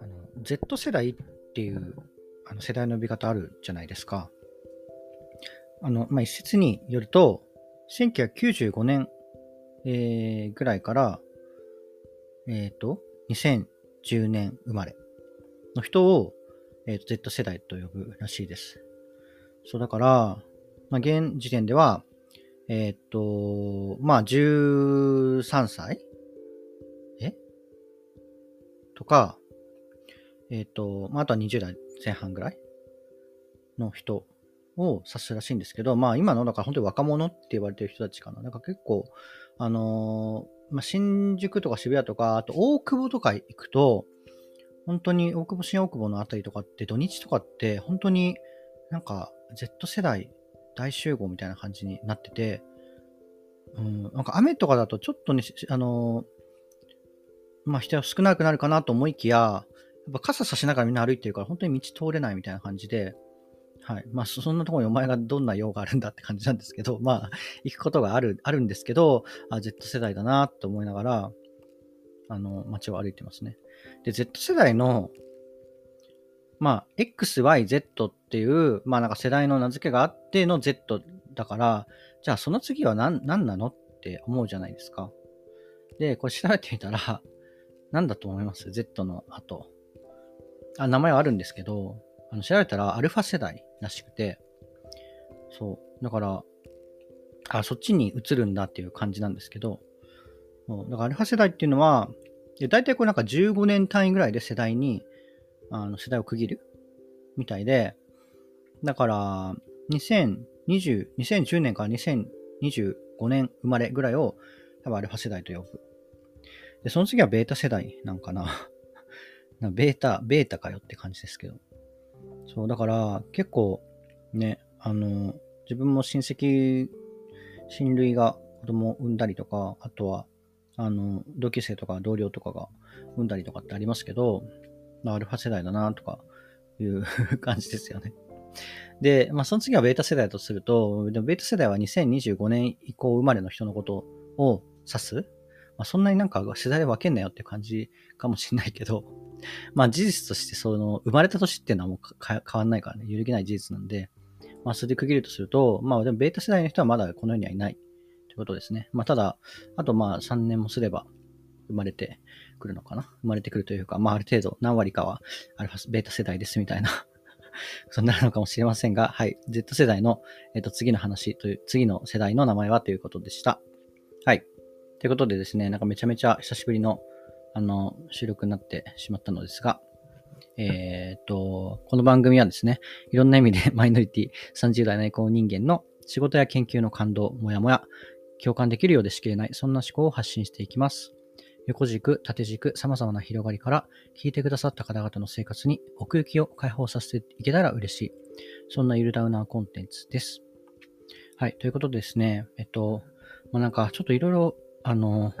あの Z 世代っていうあの世代の呼び方あるじゃないですか。あの、まあ、一説によると、1995年、えー、ぐらいから、えっ、ー、と、2010年生まれの人を、えーと、Z 世代と呼ぶらしいです。そうだから、まあ、現時点では、えっ、と、まあ、13歳？え？とか、えっ、と、まあ、あとは20代前半ぐらいの人を指すらしいんですけど、まあ今の、だから本当に若者って言われてる人たちかな。なんか結構、あのー、まあ、新宿とか渋谷とか、あと大久保とか行くと、本当に大久保、新大久保のあたりとかって土日とかって本当になんか Z 世代大集合みたいな感じになってて、うん、なんか雨とかだとちょっとね、あのー、まあ人が少なくなるかなと思いきや、やっぱ傘差しながらみんな歩いてるから本当に道通れないみたいな感じで、はい。まあ、そんなところにお前がどんな用があるんだって感じなんですけど、まあ、行くことがある、あるんですけど、あ、Z 世代だなと思いながら、あの、街を歩いてますね。で、Z 世代の、まあ、XYZ っていう、まあなんか世代の名付けがあっての Z だから、じゃあその次は何、何なのって思うじゃないですか。で、これ調べてみたら、何だと思います ?Z の後。あ、名前はあるんですけど、あの調べたらアルファ世代らしくて、そう。だから、あ、そっちに移るんだっていう感じなんですけど、だからアルファ世代っていうのは、大体これなんか15年単位ぐらいで世代に、あの世代を区切る？みたいで、だから、2020、2010年から2025年生まれぐらいを多分アルファ世代と呼ぶ。で、その次はベータ世代なんか な。ベータ、ベータかよって感じですけど。そう、だから結構ね、あの、自分も親戚、親類が子供を産んだりとか、あとは、あの、同級生とか同僚とかが産んだりとかってありますけど、アルファ世代だなとかいう感じですよね。で、まあ、その次はベータ世代とすると、でもベータ世代は2025年以降生まれの人のことを指す。まあ、そんなになんか世代で分けんなよって感じかもしれないけど、まあ事実としてその生まれた年っていうのはもう変わんないからね、揺るぎない事実なんで、まあそれで区切るとすると、まあでもベータ世代の人はまだこの世にはいないということですね。まあただ、あとまあ3年もすれば生まれてくるのかな？生まれてくるというか、まあある程度何割かはアルファ、ベータ世代ですみたいな そうなるのかもしれませんが、はい。Z 世代の、えっ、と、次の話という、次の世代の名前はということでした。はい。ということでですね、なんかめちゃめちゃ久しぶりのあの、収録になってしまったのですが、えっ、と、この番組はですね、いろんな意味で マイノリティ30代内向人間の仕事や研究の感動、もやもや、共感できるようでしきれない、そんな思考を発信していきます。横軸、縦軸、様々な広がりから、聞いてくださった方々の生活に奥行きを解放させていけたら嬉しい。そんなゆるダウナーコンテンツです。はい、ということでですね、えっと、まあ、なんかちょっといろいろ、あの、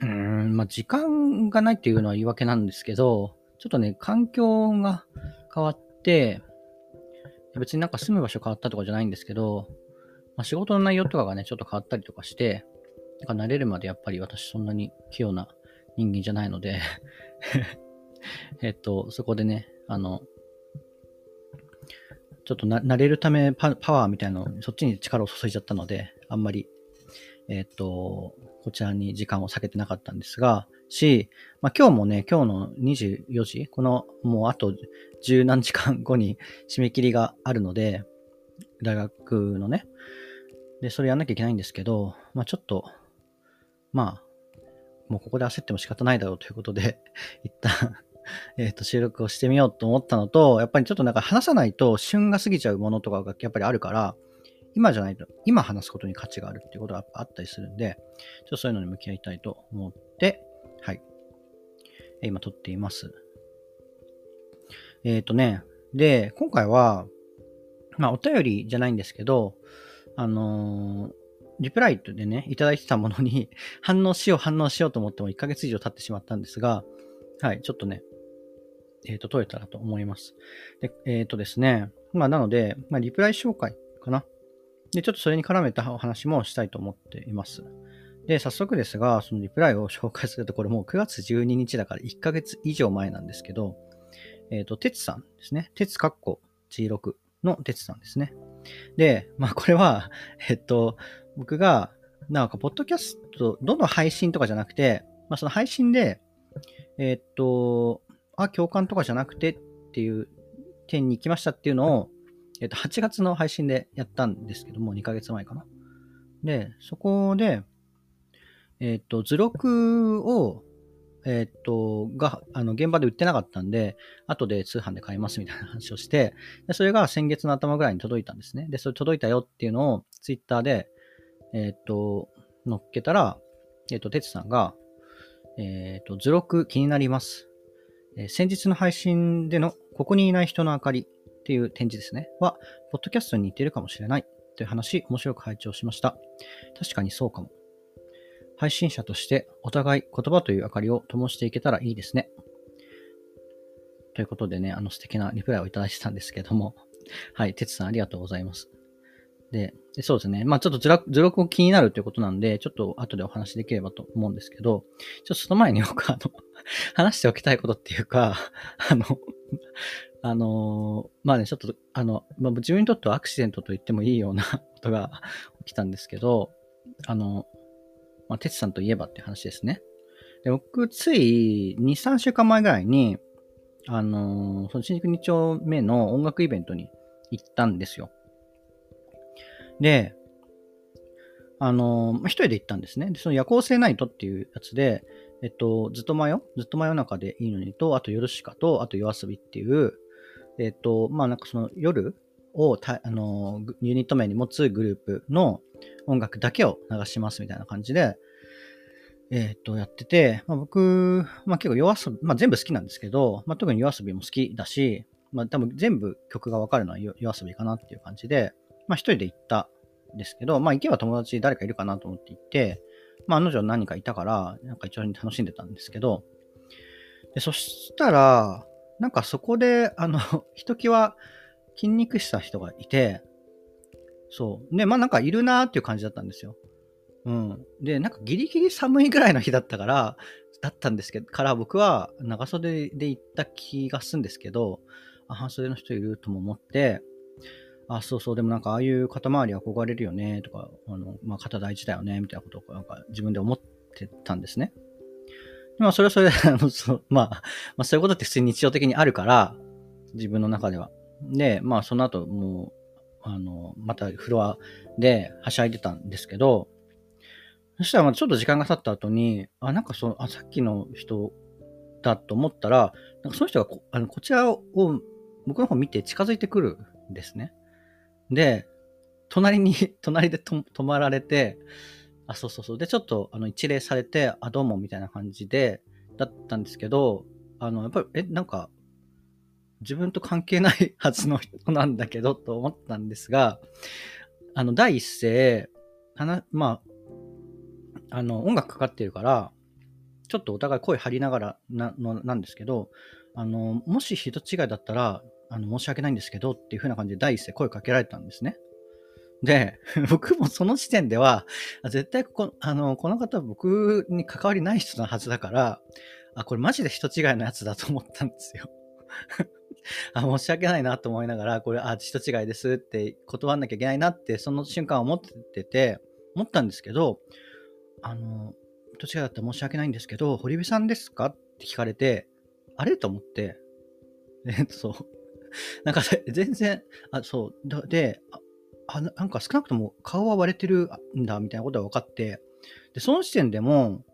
うーん、まあ、時間がないっていうのは言い訳なんですけど、ちょっとね、環境が変わって、別になんか住む場所変わったとかじゃないんですけど、まあ、仕事の内容とかがね、ちょっと変わったりとかして、なんか慣れるまでやっぱり私そんなに器用な人間じゃないので えっと、そこでね、あの、ちょっとな慣れるためパワーみたいなの、そっちに力を注いじゃったので、あんまり、えっと、こちらに時間を避けてなかったんですが、し、まあ、今日もね、今日の24時、このもうあと十何時間後に締め切りがあるので、大学のね、で、それやんなきゃいけないんですけど、まあ、ちょっと、まあ、もうここで焦っても仕方ないだろうということで 一旦 えっと、収録をしてみようと思ったのと、やっぱりちょっとなんか話さないと旬が過ぎちゃうものとかがやっぱりあるから、今じゃないと、今話すことに価値があるっていうことがあったりするんで、ちょっとそういうのに向き合いたいと思って、はい。今撮っています。えっ、ー、とね、で、今回は、まあ、お便りじゃないんですけど、あのー、リプライでね、いただいてたものに 反応しよう、反応しようと思っても1ヶ月以上経ってしまったんですが、はい、ちょっとね、えっ、ー、と、取れたらと思います。で、えっ、ー、とですね、まあ、なので、まあ、リプライ紹介かな。で、ちょっとそれに絡めたお話もしたいと思っています。で、早速ですが、そのリプライを紹介すると、これもう9月12日だから1ヶ月以上前なんですけど、えっ、ー、と、鉄さんですね。鉄かっこ G6 の鉄さんですね。で、まあこれは、えっと、僕が、なんか、ポッドキャスト、どの配信とかじゃなくて、まあその配信で、えっと、あ、共感とかじゃなくてっていう点に行きましたっていうのを、えっと、8月の配信でやったんですけども、2ヶ月前かな。で、そこで、えっと、図録を、えっと、が、あの、現場で売ってなかったんで、後で通販で買いますみたいな話をして、でそれが先月の頭ぐらいに届いたんですね。で、それ届いたよっていうのを、ツイッターで、えっと、乗っけたら、えっと、てつさんが、えっと、図録気になります。え、先日の配信での、ここにいない人の明かりっていう展示ですね。は、ポッドキャストに似てるかもしれない。という話、面白く拝聴しました。確かにそうかも。配信者としてお互い言葉という明かりを灯していけたらいいですね。ということでね、あの素敵なリプライをいただいてたんですけども、はい、てつさんありがとうございます。で、でそうですね。まあちょっと図録図録を気になるということなんで、ちょっと後でお話できればと思うんですけど、ちょっとその前に僕あの、話しておきたいことっていうか、あの、あのまあね、ちょっと、あの、まあ、自分にとってはアクシデントと言ってもいいような ことが起きたんですけど、あの、まあ、哲さんといえばっていう話ですね。で僕、つい2、3週間前ぐらいに、あの、その新宿2丁目の音楽イベントに行ったんですよ。で、あの、一人で行ったんですね。で、その夜行性ナイトっていうやつで、えっと、ずっと真夜ずっと真夜中でいいのにと、あと夜しかと、あと夜遊びっていう、えっと、まあなんかその夜をた、あの、ユニット名に持つグループの音楽だけを流しますみたいな感じで、えっ、と、やってて、まあ、僕、まあ、結構夜遊び、まあ、全部好きなんですけど、まあ、特に夜遊びも好きだし、まあ、多分全部曲がわかるのは夜遊びかなっていう感じで、まあ、一人で行ったんですけど、まあ、行けば友達誰かいるかなと思って行って、まあ、案の定何かいたから、なんか一緒に楽しんでたんですけど、でそしたら、なんかそこで、あの、ひときわ筋肉した人がいて、そう。で、まあなんかいるなーっていう感じだったんですよ。うん。で、なんかギリギリ寒いぐらいの日だったから、だったんですけど、から僕は長袖で行った気がするんですけど、半袖の人いるとも思って、あ、そうそう、でもなんかああいう肩周り憧れるよね、とか、あの、まあ肩大事だよね、みたいなことをなんか自分で思ってたんですね。まあそれはそれで、あの、そう、まあ、まあそういうことって普通に日常的にあるから、自分の中では。で、まあその後もう、あの、またフロアではしゃいでたんですけど、そしたらちょっと時間が経った後に、あ、なんかその、あ、さっきの人だと思ったら、なんかその人がこあのこちらを僕の方見て近づいてくるんですね。で、隣に、隣で止まられて、あ、そうそうそう。で、ちょっとあの一礼されて、あ、どうもみたいな感じで、だったんですけど、あの、やっぱり、え、なんか、自分と関係ないはずの人なんだけどと思ったんですが、あの、第一声、まあ、あの、音楽かかってるから、ちょっとお互い声張りながらなのなんですけど、あの、もし人違いだったら、あの、申し訳ないんですけどっていう風な感じで第一声声かけられたんですね。で、僕もその時点では、絶対ここ、あの、この方は僕に関わりない人なはずだから、あ、これマジで人違いのやつだと思ったんですよ。あ、申し訳ないなと思いながら、これ、あ、人違いですって断んなきゃいけないなって、その瞬間思ってて、思ったんですけど、あの、人違いだったら申し訳ないんですけど、堀部さんですかって聞かれて、あれと思って、えっと、なんか、全然、あ、そう。で、あ、なんか少なくとも顔は割れてるんだ、みたいなことが分かって、で、その時点でも、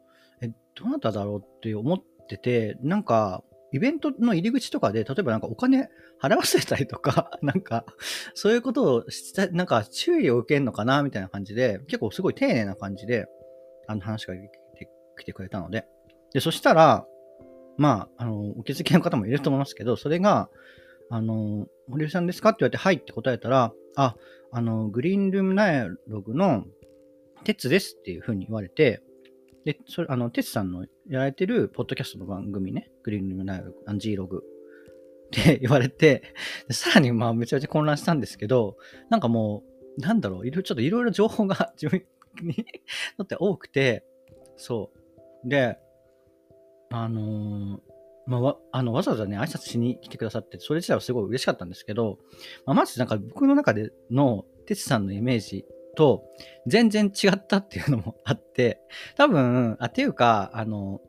え、どなただろうって思ってて、なんか、イベントの入り口とかで、例えばなんかお金払わせたりとか、なんか、そういうことをした、なんか注意を受けるのかな、みたいな感じで、結構すごい丁寧な感じで、あの話が来てくれたので。で、そしたら、まあ、あの、お気づきの方もいると思いますけど、それが、あの、堀江さんですか？って言われて、はいって答えたら、あ、あの、グリーンルームナイログの、鉄ですっていうふうに言われて、で、それ、あの、テスさんのやられてるポッドキャストの番組ね、グリーンルームナイアンジーログって 言われて、さらにまあめちゃめちゃ混乱したんですけど、なんかもう、なんだろう、いろいろ、ちょっといろいろ情報が 自分に とって多くて、そう。で、あのー、まあ、わあのわざわざね、挨拶しに来てくださって、それ自体はすごい嬉しかったんですけど、まあ、まずなんか僕の中での哲さんのイメージと全然違ったっていうのもあって、多分、あ、ていうか、あの、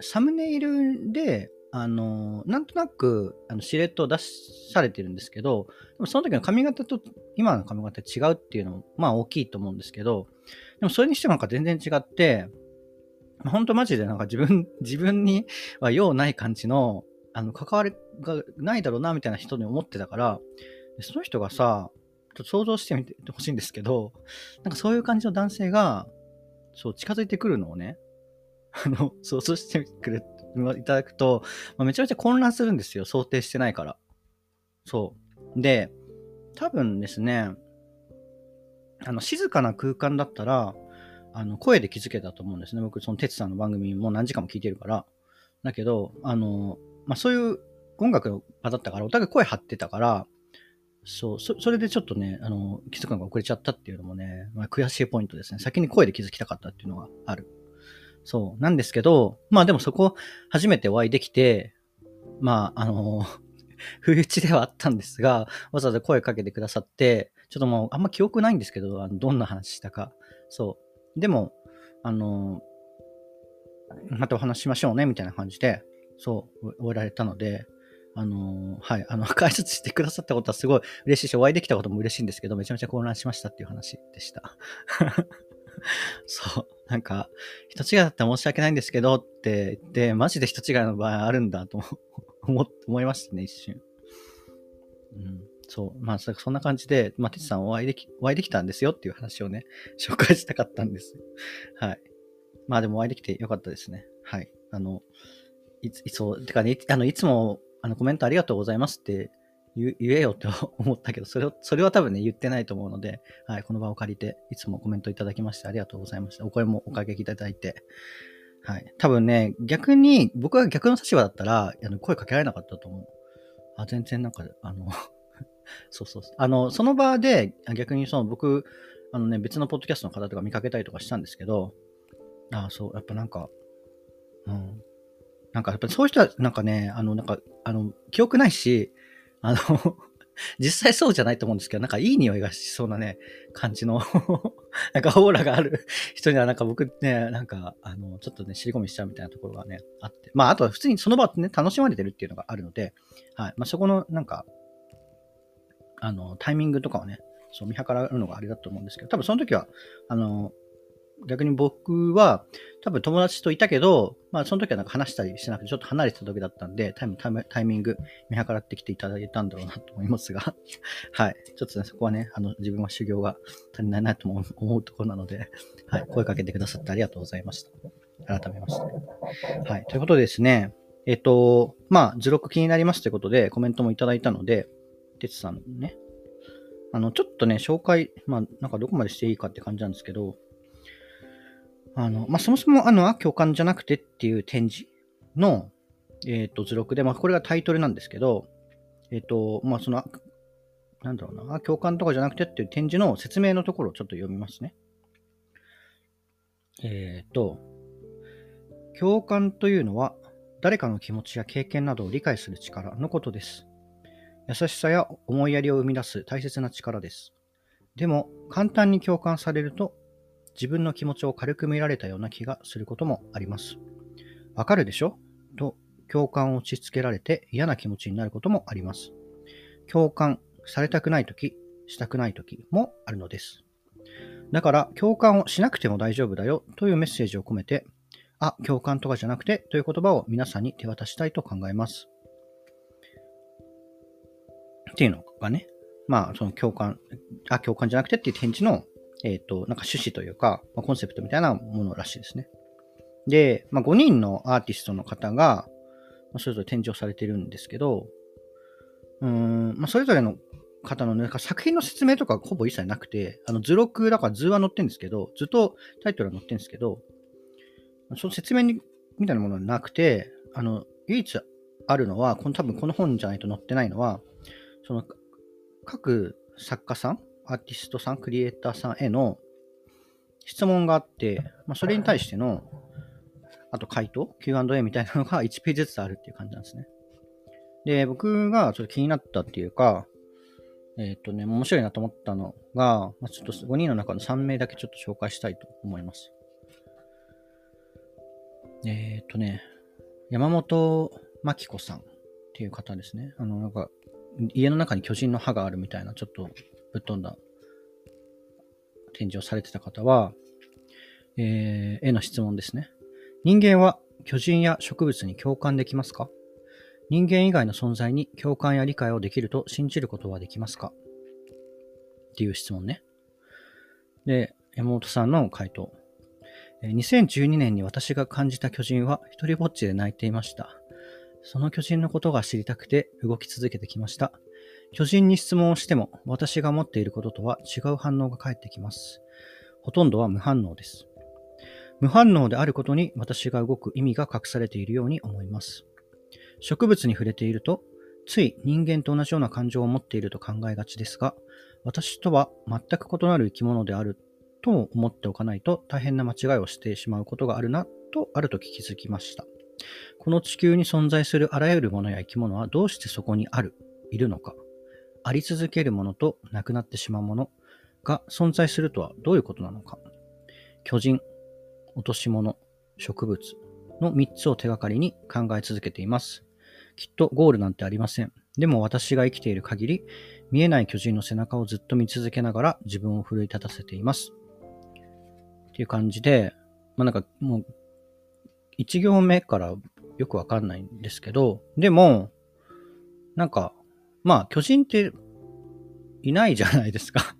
サムネイルで、あの、なんとなく、あの、シルエットを出されてるんですけど、でもその時の髪型と今の髪型違うっていうのも、まあ大きいと思うんですけど、でもそれにしてもなんか全然違って、本当マジでなんか自分、自分には用ない感じの、あの、関わりがないだろうな、みたいな人に思ってたから、その人がさ、ちょっと想像してみてほしいんですけど、なんかそういう感じの男性が、そう、近づいてくるのをね、あの、想像してくれ、いただくと、まあ、めちゃめちゃ混乱するんですよ。想定してないから。そう。で、多分ですね、あの、静かな空間だったら、あの、声で気づけたと思うんですね。僕、その、哲さんの番組も何時間も聞いてるから。だけど、あの、まあ、そういう音楽の場だったから、お互い声張ってたから、そうそ、それでちょっとね、あの、気づくのが遅れちゃったっていうのもね、まあ、悔しいポイントですね。先に声で気づきたかったっていうのがある。そう。なんですけど、まあでもそこ、初めてお会いできて、まあ、あの、不意打ちではあったんですが、わざわざ声かけてくださって、ちょっともうあんま記憶ないんですけど、あのどんな話したか。そう。でも、あの、またお話ししましょうね、みたいな感じで、そう、終えられたので、あのはい、あの、解説してくださったことはすごい嬉しいし、お会いできたことも嬉しいんですけど、めちゃめちゃ混乱しましたっていう話でした。そう、なんか、人違いだったら申し訳ないんですけどって言って、マジで人違いの場合あるんだと思思いましたね、一瞬。うん。そう。まあ、そんな感じで、まあ、てつさんお会いでき、お会いできたんですよっていう話をね、紹介したかったんです。はい。まあ、でもお会いできてよかったですね。はい。あの、いつ、いつてかね、いあの、いつも、あの、コメントありがとうございますって言えよって 思ったけど、それを、それは多分ね、言ってないと思うので、はい、この場を借りて、いつもコメントいただきましてありがとうございました。お声もおかけいただいて。はい。多分ね、逆に、僕が逆の立場だったら、あの声かけられなかったと思う。あ、全然なんか、あのそうそう。あの、その場で、逆にその僕、あのね、別のポッドキャストの方とか見かけたりとかしたんですけど、ああ、そう、やっぱなんか、うん。なんかやっぱそういう人は、なんかね、あの、なんか、あの、記憶ないし、あの 実際そうじゃないと思うんですけど、なんかいい匂いがしそうなね、感じの なんかオーラがある 人にはなんか僕ね、なんか、あの、ちょっとね、尻込みしちゃうみたいなところがね、あって。まあ、あとは普通にその場ってね、楽しまれてるっていうのがあるので、はい。まあ、そこの、なんか、あの、タイミングとかをね、そう見計らうのがあれだと思うんですけど、多分その時は、あの、逆に僕は、多分友達といたけど、まあその時はなんか話したりしてなくて、ちょっと離れてた時だったんで、タイムタイムタイミング見計らってきていただいたんだろうなと思いますが、はい。ちょっとね、そこはね、あの、自分は修行が足りないなと思うところなので、はい。声かけてくださってありがとうございました。改めまして。はい。ということでですね、えっと、まあ、図録気になりますということでコメントもいただいたので、てつさんね、あの、ちょっとね、紹介、まあ、なんかどこまでしていいかって感じなんですけど、あの、まあ、そもそも、あの、あ、共感じゃなくてっていう展示の、えっ、ー、と、図録で、まあ、これがタイトルなんですけど、えっ、ー、と、まあ、その、なんだろうな、共感とかじゃなくてっていう展示の説明のところをちょっと読みますね。えっ、ー、と、共感というのは、誰かの気持ちや経験などを理解する力のことです。優しさや思いやりを生み出す大切な力です。でも、簡単に共感されると、自分の気持ちを軽く見られたような気がすることもあります。わかるでしょ？と共感を押し付けられて嫌な気持ちになることもあります。共感されたくないとき、したくないときもあるのです。だから共感をしなくても大丈夫だよというメッセージを込めて、あ、共感とかじゃなくてという言葉を皆さんに手渡したいと考えます。っていうのがね、まあ、その共感、あ、共感じゃなくてっていう展示の、えっ、ー、と、なんか趣旨というか、まあ、コンセプトみたいなものらしいですね。で、まあ、5人のアーティストの方が、まあ、それぞれ展示をされてるんですけど、うん、まあ、それぞれの方のね、作品の説明とかほぼ一切なくて、あの図録だから図は載ってるんですけど、図とタイトルは載ってるんですけど、その説明にみたいなものはなくて、あの、唯一あるのは、この多分この本じゃないと載ってないのは、その各作家さん、アーティストさん、クリエイターさんへの質問があって、まあ、それに対しての、あと回答、Q&A みたいなのが1ページずつあるっていう感じなんですね。で、僕がちょっと気になったっていうか、えっ、ー、とね、面白いなと思ったのが、まあ、ちょっと5人の中の3名だけちょっと紹介したいと思います。えっ、ー、とね、山本真紀子さんっていう方ですね。あの、なんか、家の中に巨人の歯があるみたいな、ちょっとぶっ飛んだ展示をされてた方は、えー、への質問ですね。人間は巨人や植物に共感できますか？人間以外の存在に共感や理解をできると信じることはできますか？っていう質問ね。で、山本さんの回答。2012年に私が感じた巨人は一人ぼっちで泣いていました。その巨人のことが知りたくて動き続けてきました。巨人に質問をしても私が持っていることとは違う反応が返ってきます。ほとんどは無反応です。無反応であることに私が動く意味が隠されているように思います。植物に触れていると、つい人間と同じような感情を持っていると考えがちですが、私とは全く異なる生き物であると思っておかないと大変な間違いをしてしまうことがあるなとある時気づきました。この地球に存在するあらゆるものや生き物はどうしてそこにある、いるのか。あり続けるものとなくなってしまうものが存在するとはどういうことなのか。巨人、落とし物、植物の3つを手がかりに考え続けています。きっとゴールなんてありません。でも私が生きている限り、見えない巨人の背中をずっと見続けながら自分を奮い立たせています。っていう感じで、まあなんかもう、1行目からよくわかんないんですけど、でも、なんか、まあ巨人っていないじゃないですか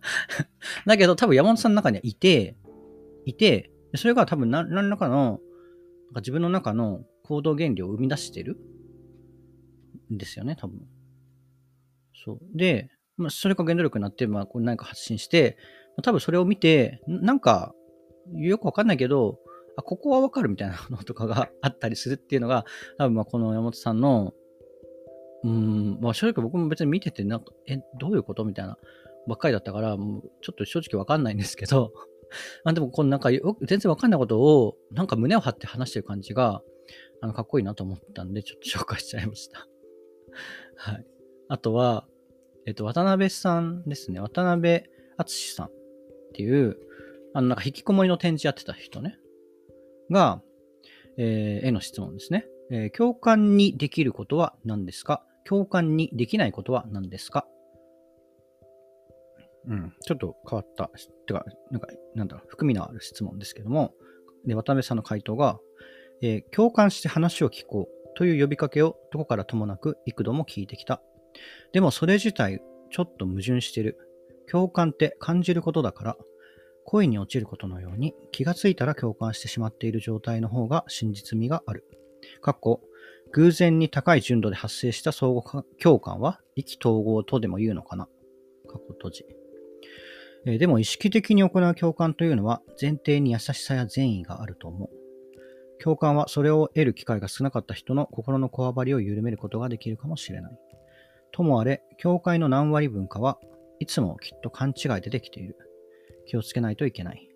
だけど多分山本さんの中にはいて、いて、それが多分何らかの、なんか自分の中の行動原理を生み出してるんですよね、多分。そう。で、まあ、それが原動力になって、まあ、こう何か発信して、多分それを見て、なんか、よくわかんないけど、あ、ここはわかるみたいな のとかがあったりするっていうのが、多分まあこの山本さんの、うん、まあ正直僕も別に見てて、なんか、え、どういうことみたいなばっかりだったから、もうちょっと正直わかんないんですけど、あでもこのなんか全然わかんないことを、なんか胸を張って話してる感じが、あの、かっこいいなと思ったんで、ちょっと紹介しちゃいました。はい。あとは、えっと、渡辺さんですね。渡辺淳さんっていう、あの、なんか引きこもりの展示やってた人ね。が、えー、への質問ですね。えー、共感にできることは何ですか？共感にできないことは何ですか？うん、ちょっと変わった、てか、なんか、なんだろう、含みのある質問ですけども、で、渡辺さんの回答が、えー、共感して話を聞こうという呼びかけをどこからともなく幾度も聞いてきた。でもそれ自体ちょっと矛盾してる。共感って感じることだから、恋に落ちることのように気がついたら共感してしまっている状態の方が真実味がある。かっこ、偶然に高い純度で発生した相互共感は意気統合とでも言うのかな。かっこ閉じ。えー、でも意識的に行う共感というのは前提に優しさや善意があると思う。共感はそれを得る機会が少なかった人の心のこわばりを緩めることができるかもしれない。ともあれ、教会の何割文化はいつもきっと勘違いでできている。気をつけないといけない。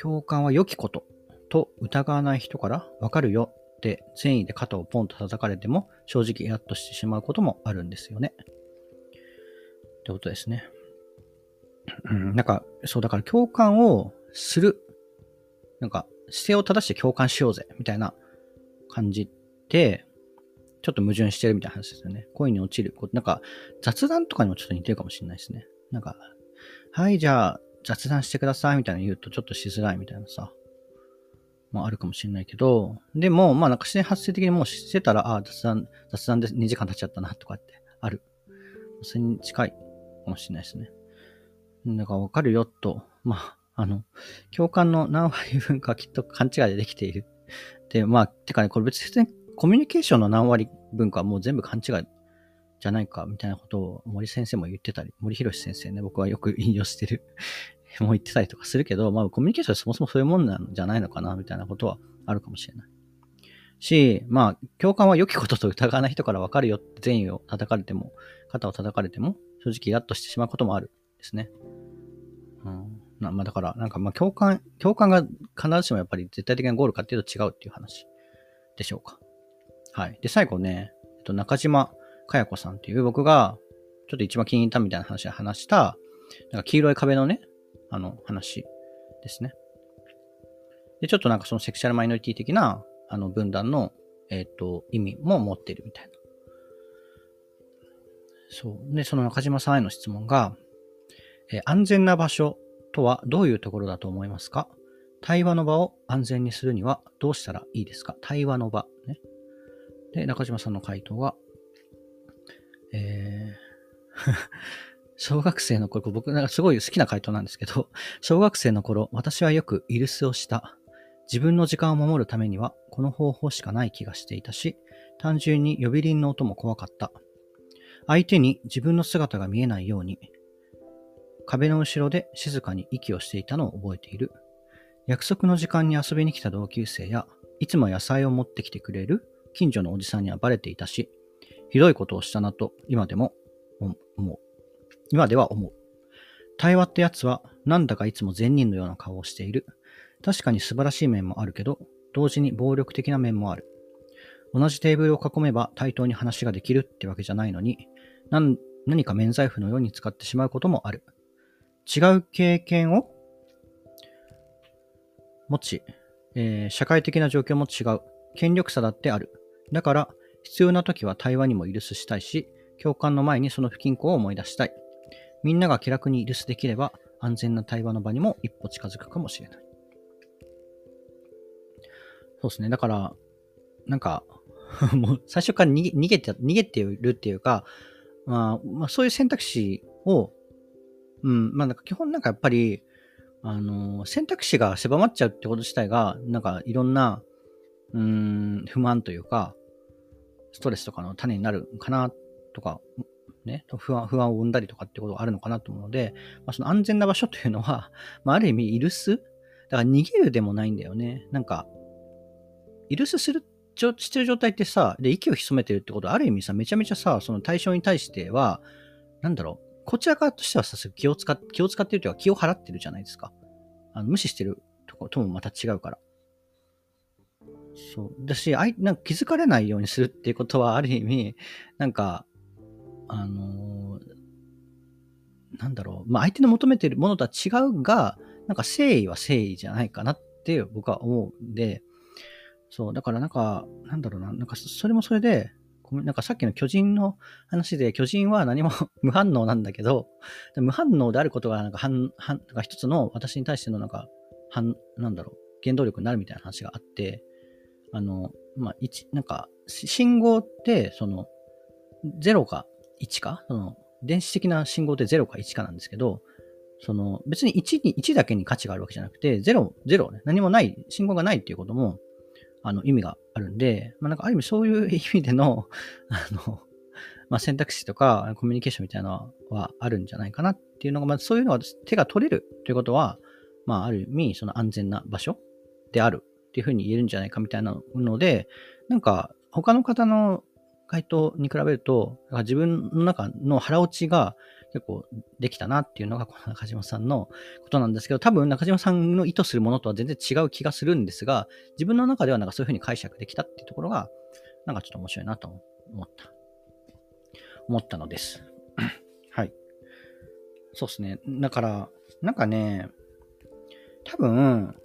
共感は良きことと疑わない人からわかるよって善意で肩をポンと叩かれても正直イラッとしてしまうこともあるんですよね。ってことですね。うん、なんか、そうだから共感をする。なんか、姿勢を正して共感しようぜ、みたいな感じで、ちょっと矛盾してるみたいな話ですよね。恋に落ちる。なんか、雑談とかにもちょっと似てるかもしれないですね。なんか、はい、じゃあ、雑談してくださいみたいな言うとちょっとしづらいみたいなさ、まああるかもしれないけど、でも、まあなんか自然発生的にもうしてたら、ああ、雑談、雑談で2時間経っちゃったなとかってある。それに近いかもしれないですね。だからわかるよと、まあ、あの、共感の何割分かきっと勘違いでできている。で、まあ、てかね、これ別にコミュニケーションの何割分かもう全部勘違いじゃないか、みたいなことを森先生も言ってたり、森博先生ね、僕はよく引用してるも言ってたりとかするけど、まあ、コミュニケーションはそもそもそういうもんなんじゃないのかな、みたいなことはあるかもしれない。し、まあ、共感は良きことと疑わない人から分かるよって善意を叩かれても、肩を叩かれても、正直イラッとしてしまうこともあるですね。うん。まあだから、なんかまあ共感、共感が必ずしもやっぱり絶対的なゴールかっていうと違うっていう話でしょうか。はい。で、最後ね、えっと、中島かや子さんっていう僕がちょっと一番気に入ったみたいな話で話した、なんか黄色い壁のね、あの話ですね。で、ちょっとなんかそのセクシャルマイノリティ的な、あの分断の、えっ、ー、と、意味も持ってるみたいな。そう。で、その中島さんへの質問が、えー、安全な場所とはどういうところだと思いますか？対話の場を安全にするにはどうしたらいいですか？対話の場。ね。で、中島さんの回答は、えー小学生の頃、僕なんかすごい好きな回答なんですけど、小学生の頃、私はよくイルスをした。自分の時間を守るためには、この方法しかない気がしていたし、単純に呼び鈴の音も怖かった。相手に自分の姿が見えないように、壁の後ろで静かに息をしていたのを覚えている。約束の時間に遊びに来た同級生や、いつも野菜を持ってきてくれる近所のおじさんにはバレていたし、ひどいことをしたなと今でも思う。今では思う。対話ってやつはなんだかいつも善人のような顔をしている。確かに素晴らしい面もあるけど、同時に暴力的な面もある。同じテーブルを囲めば対等に話ができるってわけじゃないのに、何か免罪符のように使ってしまうこともある。違う経験を？持ち、えー、社会的な状況も違う。権力差だってある。だから、必要な時は対話にも許すしたいし、共感の前にその不均衡を思い出したい。みんなが気楽に留守できれば、安全な対話の場にも一歩近づくかもしれない。そうですね。だから、なんか、もう最初から逃げ逃げて、逃げてるっていうか、まあ、まあ、そういう選択肢を、うん、まあなんか基本なんかやっぱり、あの、選択肢が狭まっちゃうってこと自体が、なんかいろんな、うん、不満というか、ストレスとかの種になるかなとかね、不安、不安を生んだりとかってことがあるのかなと思うので、まあ、その安全な場所というのは、まあ、ある意味、イルス？だから逃げるでもないんだよね。なんか、イルスする、してる状態ってさ、で、息を潜めてるってことは、ある意味さ、めちゃめちゃさ、その対象に対しては、なんだろう、こちら側としてはさ、気を使っ、気を使ってるというか、気を払ってるじゃないですか。あの無視してるとこともまた違うから。そう。だし、あいなんか気づかれないようにするっていうことは、ある意味、なんか、あのー、なんだろう、まあ、相手の求めてるものとは違うが、なんか誠意は誠意じゃないかなって僕は思うんで、そう、だからなんか、なんだろうな、なんかそれもそれで、なんかさっきの巨人の話で、巨人は何も無反応なんだけど、無反応であることがなんか反、反、なんか一つの私に対してのなんか、反、なんだろう、原動力になるみたいな話があって、あの、まあ、一、なんか、信号って、その、0か1か、その電子的な信号って0か1かなんですけど、その別に1に、1だけに価値があるわけじゃなくて、0、0、何もない、信号がないっていうことも、あの、意味があるんで、まあなんかある意味そういう意味での、あの、まあ選択肢とかコミュニケーションみたいなのはあるんじゃないかなっていうのが、まあそういうのが手が取れるということは、まあある意味その安全な場所であるっていうふうに言えるんじゃないかみたいなので、なんか他の方の回答に比べると、自分の中の腹落ちが結構できたなっていうのが、この中島さんのことなんですけど、多分中島さんの意図するものとは全然違う気がするんですが、自分の中ではなんかそういうふうに解釈できたっていうところが、なんかちょっと面白いなと思った。思ったのです。はい。そうですね。だから、なんかね、多分、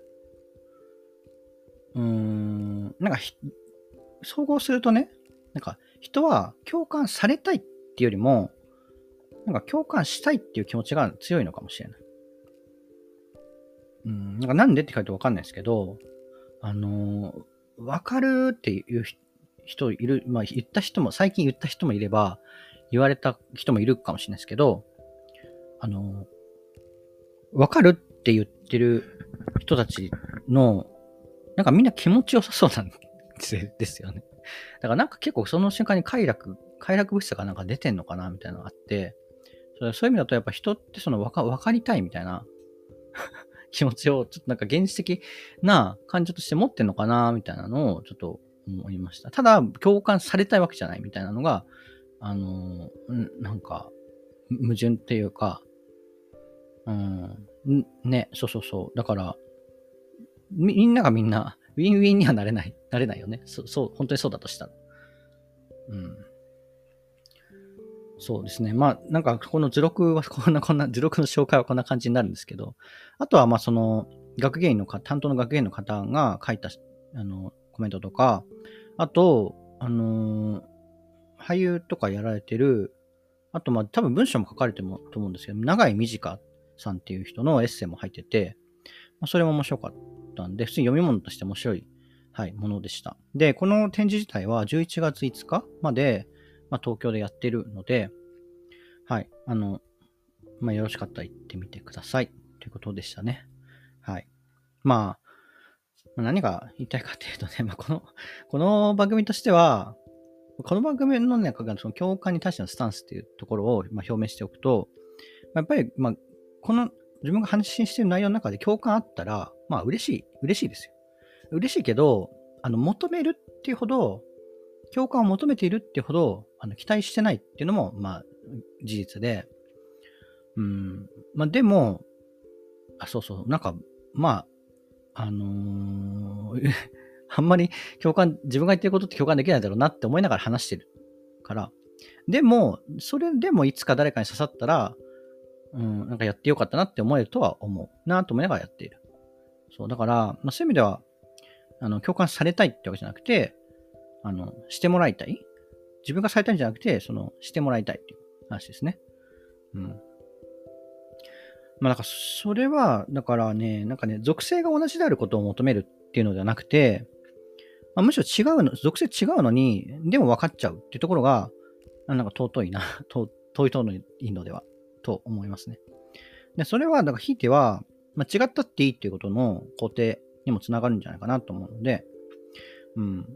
うーん、なんか、総合するとね、なんか、人は共感されたいっていうよりも、なんか共感したいっていう気持ちが強いのかもしれない。うん、なんかなんでって書いてわかんないですけど、あのー、わかるっていう人いる、まあ言った人も、最近言った人もいれば、言われた人もいるかもしれないですけど、あのー、わかるって言ってる人たちの、なんかみんな気持ちよさそうなんですよね。だからなんか結構その瞬間に快楽、快楽物質がなんか出てんのかなみたいなのがあって、そういう意味だとやっぱ人ってその分か分かりたいみたいな 気持ちをちょっとなんか現実的な感情として持ってんのかなみたいなのをちょっと思いました。ただ共感されたいわけじゃないみたいなのが、あのー、なんか矛盾っていうか、うん、ね、そうそうそう。だから、みみんながみんな、ウィンウィンにはなれない、なれないよね。そそう、本当にそうだとしたら。うん。そうですね。まあ、なんか、この図録は、こんな、こんな、図録の紹介はこんな感じになるんですけど、あとは、まあ、その、学芸員のか、担当の学芸員の方が書いた、あの、コメントとか、あと、あのー、俳優とかやられてる、あと、まあ、多分文章も書かれてもと思うんですけど、長井短さんっていう人のエッセイも入ってて、まあ、それも面白かったんで、普通に読み物として面白い、はい、ものでした。で、この展示自体は11月5日まで、まあ、東京でやってるので、はい、あの、まあ、よろしかったら行ってみてください。ということでしたね。はい。まあ、何が言いたいかっていうとね、まあ、この、この番組としては、この番組の中がその共感に対してのスタンスっていうところをま表明しておくと、やっぱり、まあ、この自分が発信している内容の中で共感あったら、まあ嬉しい、嬉しいですよ。嬉しいけど、あの、求めるっていうほど、共感を求めているっていうほど、あの、期待してないっていうのも、まあ、事実で、うん、まあでも、あ、そうそう、なんか、まあ、あのー、あんまり共感、自分が言ってることって共感できないだろうなって思いながら話してるから、でも、それでもいつか誰かに刺さったら、うん、なんかやってよかったなって思えるとは思う。なと思いながらやっている。そう、だから、まあ、そういう意味では、あの、共感されたいってわけじゃなくて、あの、してもらいたい。自分がされたいんじゃなくて、その、してもらいたいっていう話ですね。うん。まあ、なんか、それは、だからね、なんかね、属性が同じであることを求めるっていうのではなくて、まあ、むしろ違うの、属性違うのに、でも分かっちゃうっていうところが、なんか尊いな、尊いといいのではと思いますね。で、それは、だから、ひいては、まあ、違ったっていいっていうことの肯定にもつながるんじゃないかなと思うので、うん。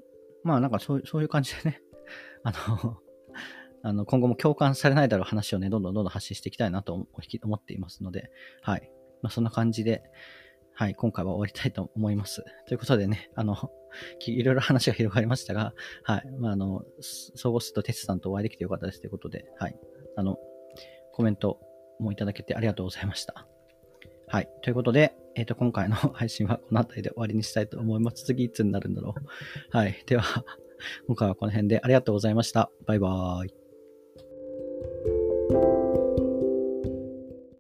まあ、なんかそうそういう感じでね、あの あの、今後も共感されないだろう話をね、どんどんどんどん発信していきたいなと思っていますので、はい。まあ、そんな感じで、はい、今回は終わりたいと思います。ということでね、あの、いろいろ話が広がりましたが、はい。まあ、あの、総合すとテツさんとお会いできてよかったですということで、はい。あの、コメントもいただけてありがとうございました。はい。ということで、えっ、ー、と、今回の 配信はこの辺りで終わりにしたいと思います。次いつになるんだろう。はい。では、今回はこの辺でありがとうございました。バイバーイ。